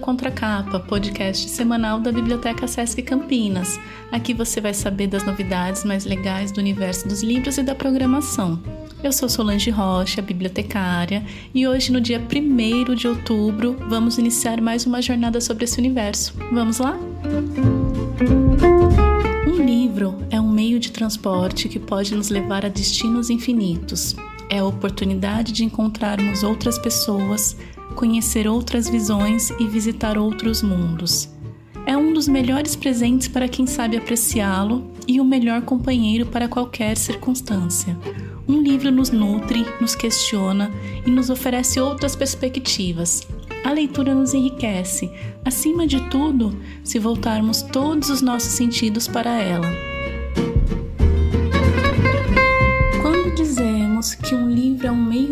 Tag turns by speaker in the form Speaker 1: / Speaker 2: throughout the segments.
Speaker 1: Contracapa, podcast semanal da Biblioteca Sesc Campinas. Aqui você vai saber das novidades mais legais do universo dos livros e da programação. Eu sou Solange Rocha, bibliotecária, e hoje, no dia 1 de outubro, vamos iniciar mais uma jornada sobre esse universo. Vamos lá? Um livro é um meio de transporte que pode nos levar a destinos infinitos. É a oportunidade de encontrarmos outras pessoas, conhecer outras visões e visitar outros mundos. É um dos melhores presentes para quem sabe apreciá-lo e o melhor companheiro para qualquer circunstância. Um livro nos nutre, nos questiona e nos oferece outras perspectivas. A leitura nos enriquece, acima de tudo, se voltarmos todos os nossos sentidos para ela.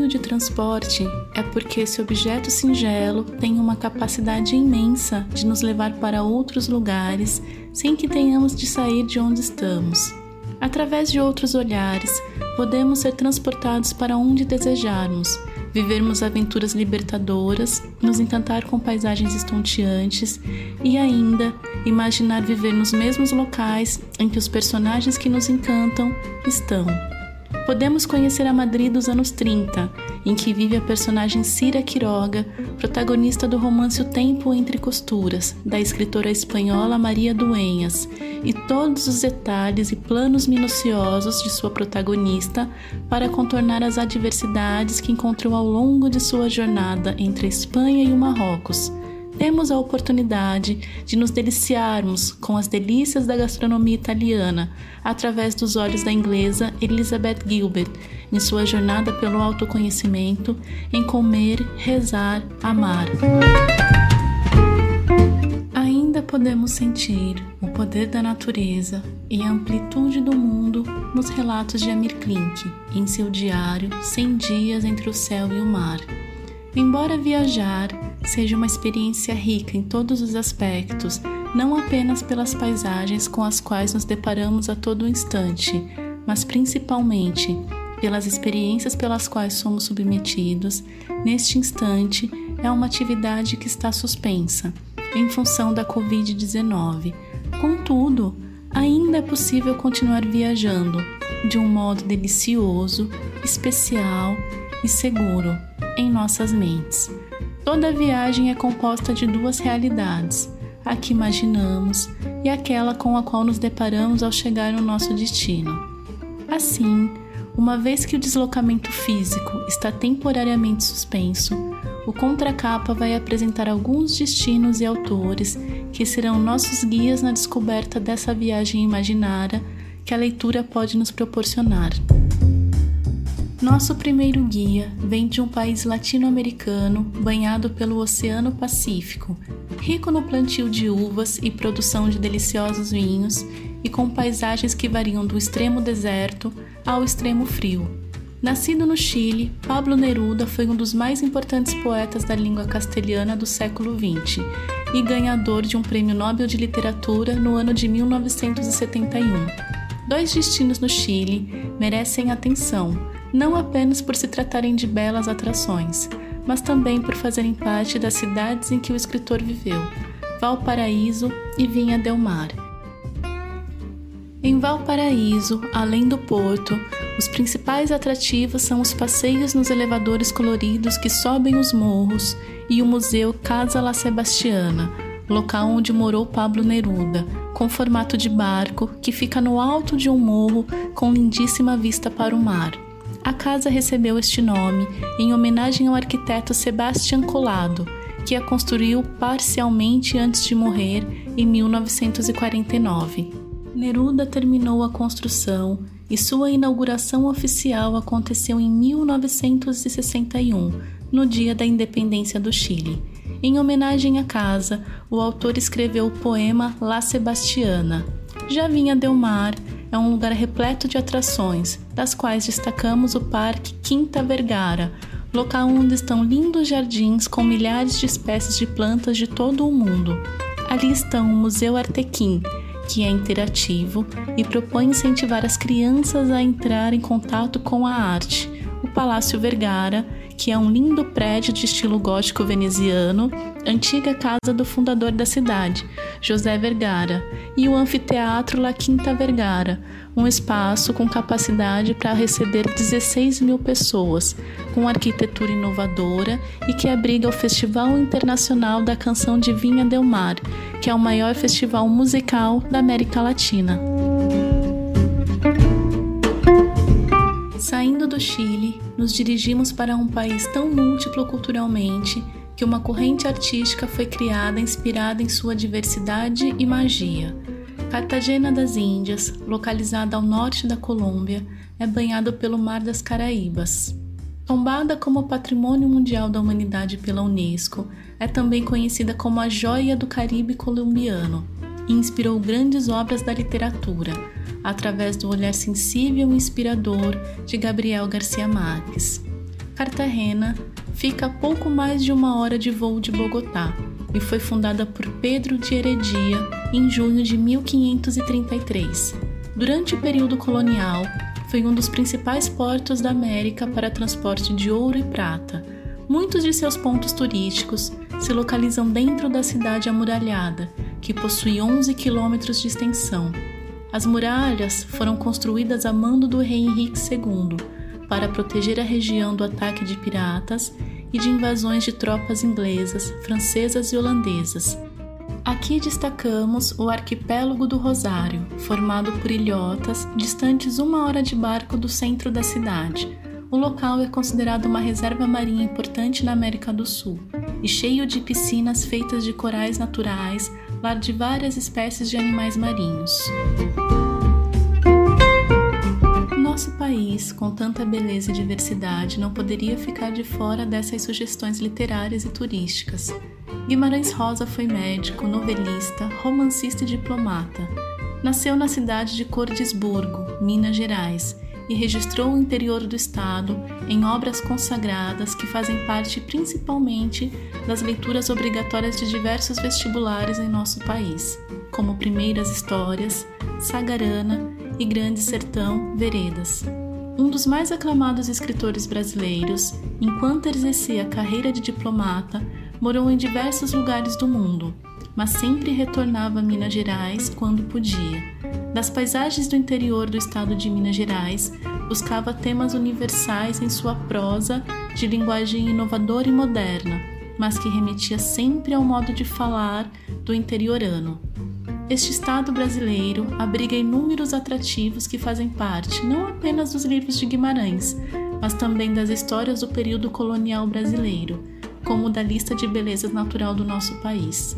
Speaker 1: De transporte, é porque esse objeto singelo tem uma capacidade imensa de nos levar para outros lugares sem que tenhamos de sair de onde estamos. Através de outros olhares, podemos ser transportados para onde desejarmos, vivermos aventuras libertadoras, nos encantar com paisagens estonteantes e ainda imaginar viver nos mesmos locais em que os personagens que nos encantam estão. Podemos conhecer a Madrid dos anos 30, em que vive a personagem Cira Quiroga, protagonista do romance O Tempo Entre Costuras, da escritora espanhola Maria Duenhas, e todos os detalhes e planos minuciosos de sua protagonista para contornar as adversidades que encontrou ao longo de sua jornada entre a Espanha e o Marrocos temos a oportunidade de nos deliciarmos com as delícias da gastronomia italiana através dos olhos da inglesa Elizabeth Gilbert em sua jornada pelo autoconhecimento em comer, rezar, amar. Ainda podemos sentir o poder da natureza e a amplitude do mundo nos relatos de Amir Klink em seu diário 100 dias entre o céu e o mar. Embora viajar seja uma experiência rica em todos os aspectos, não apenas pelas paisagens com as quais nos deparamos a todo instante, mas principalmente pelas experiências pelas quais somos submetidos, neste instante é uma atividade que está suspensa, em função da Covid-19. Contudo, ainda é possível continuar viajando de um modo delicioso, especial e seguro em nossas mentes. Toda viagem é composta de duas realidades, a que imaginamos e aquela com a qual nos deparamos ao chegar no nosso destino. Assim, uma vez que o deslocamento físico está temporariamente suspenso, o Contracapa vai apresentar alguns destinos e autores que serão nossos guias na descoberta dessa viagem imaginária que a leitura pode nos proporcionar. Nosso primeiro guia vem de um país latino-americano banhado pelo Oceano Pacífico, rico no plantio de uvas e produção de deliciosos vinhos e com paisagens que variam do extremo deserto ao extremo frio. Nascido no Chile, Pablo Neruda foi um dos mais importantes poetas da língua castelhana do século XX e ganhador de um Prêmio Nobel de Literatura no ano de 1971. Dois destinos no Chile merecem atenção não apenas por se tratarem de belas atrações, mas também por fazerem parte das cidades em que o escritor viveu, Valparaíso e Vinha del Mar. Em Valparaíso, além do porto, os principais atrativos são os passeios nos elevadores coloridos que sobem os morros e o Museu Casa La Sebastiana, local onde morou Pablo Neruda, com formato de barco que fica no alto de um morro com lindíssima vista para o mar. A casa recebeu este nome em homenagem ao arquiteto Sebastian Collado, que a construiu parcialmente antes de morrer em 1949. Neruda terminou a construção e sua inauguração oficial aconteceu em 1961, no dia da independência do Chile. Em homenagem à casa, o autor escreveu o poema La Sebastiana. Já vinha Del Mar é um lugar repleto de atrações, das quais destacamos o Parque Quinta Vergara, local onde estão lindos jardins com milhares de espécies de plantas de todo o mundo. Ali estão o Museu Artequim, que é interativo e propõe incentivar as crianças a entrar em contato com a arte, o Palácio Vergara, que é um lindo prédio de estilo gótico veneziano, antiga casa do fundador da cidade, José Vergara, e o Anfiteatro La Quinta Vergara, um espaço com capacidade para receber 16 mil pessoas, com arquitetura inovadora e que abriga o Festival Internacional da Canção de Vinha Del Mar, que é o maior festival musical da América Latina. Saindo do Chile, nos dirigimos para um país tão múltiplo culturalmente que uma corrente artística foi criada inspirada em sua diversidade e magia. Cartagena das Índias, localizada ao norte da Colômbia, é banhado pelo Mar das Caraíbas. Tombada como Patrimônio Mundial da Humanidade pela Unesco, é também conhecida como a joia do Caribe colombiano e inspirou grandes obras da literatura, através do olhar sensível e inspirador de Gabriel Garcia Marques. Cartagena fica a pouco mais de uma hora de voo de Bogotá e foi fundada por Pedro de Heredia em junho de 1533. Durante o período colonial, foi um dos principais portos da América para transporte de ouro e prata. Muitos de seus pontos turísticos se localizam dentro da cidade amuralhada, que possui 11 quilômetros de extensão as muralhas foram construídas a mando do rei Henrique II para proteger a região do ataque de piratas e de invasões de tropas inglesas, francesas e holandesas. Aqui destacamos o arquipélago do Rosário, formado por ilhotas distantes uma hora de barco do centro da cidade. O local é considerado uma reserva marinha importante na América do Sul e cheio de piscinas feitas de corais naturais, lar de várias espécies de animais marinhos. Nosso país, com tanta beleza e diversidade, não poderia ficar de fora dessas sugestões literárias e turísticas. Guimarães Rosa foi médico, novelista, romancista e diplomata. Nasceu na cidade de Cordisburgo, Minas Gerais, e registrou o interior do estado em obras consagradas que fazem parte principalmente das leituras obrigatórias de diversos vestibulares em nosso país, como Primeiras Histórias, Sagarana e Grande Sertão Veredas. Um dos mais aclamados escritores brasileiros, enquanto exercia a carreira de diplomata, morou em diversos lugares do mundo, mas sempre retornava a Minas Gerais quando podia. Das paisagens do interior do estado de Minas Gerais, buscava temas universais em sua prosa de linguagem inovadora e moderna, mas que remetia sempre ao modo de falar do interiorano. Este estado brasileiro abriga inúmeros atrativos que fazem parte não apenas dos livros de Guimarães, mas também das histórias do período colonial brasileiro, como da lista de belezas natural do nosso país.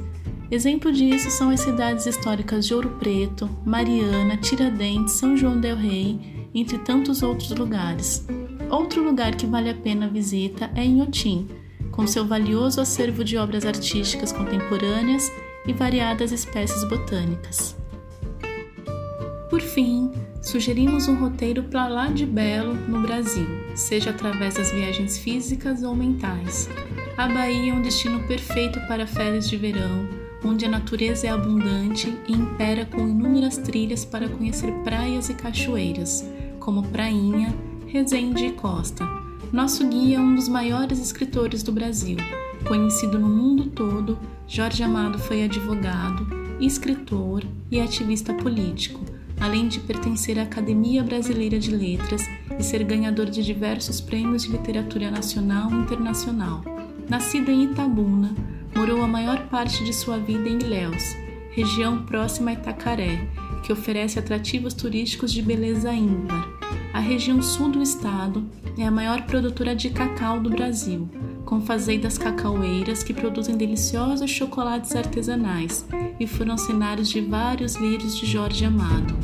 Speaker 1: Exemplo disso são as cidades históricas de Ouro Preto, Mariana, Tiradentes, São João del Rei, entre tantos outros lugares. Outro lugar que vale a pena a visita é Inhotim, com seu valioso acervo de obras artísticas contemporâneas e variadas espécies botânicas. Por fim, sugerimos um roteiro para lá de belo no Brasil, seja através das viagens físicas ou mentais. A Bahia é um destino perfeito para férias de verão, onde a natureza é abundante e impera com inúmeras trilhas para conhecer praias e cachoeiras, como Prainha, Resende e Costa. Nosso guia é um dos maiores escritores do Brasil. Conhecido no mundo todo, Jorge Amado foi advogado, escritor e ativista político, além de pertencer à Academia Brasileira de Letras e ser ganhador de diversos prêmios de literatura nacional e internacional. Nascido em Itabuna, morou a maior parte de sua vida em Ilhéus, região próxima a Itacaré, que oferece atrativos turísticos de beleza ímpar. A região sul do estado é a maior produtora de cacau do Brasil, com fazendas cacaueiras que produzem deliciosos chocolates artesanais e foram cenários de vários livros de Jorge Amado.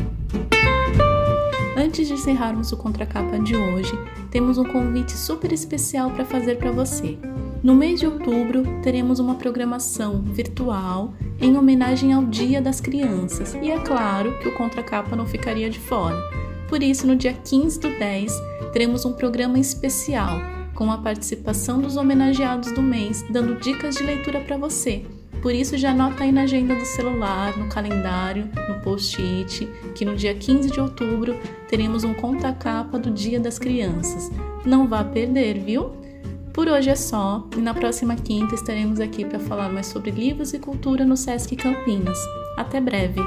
Speaker 1: Antes de encerrarmos o contracapa de hoje, temos um convite super especial para fazer para você. No mês de outubro, teremos uma programação virtual em homenagem ao Dia das Crianças, e é claro que o Contracapa não ficaria de fora. Por isso, no dia 15 do 10, teremos um programa especial com a participação dos homenageados do mês, dando dicas de leitura para você. Por isso, já anota aí na agenda do celular, no calendário, no post-it, que no dia 15 de outubro teremos um conta-capa do Dia das Crianças. Não vá perder, viu? Por hoje é só, e na próxima quinta estaremos aqui para falar mais sobre livros e cultura no Sesc Campinas. Até breve!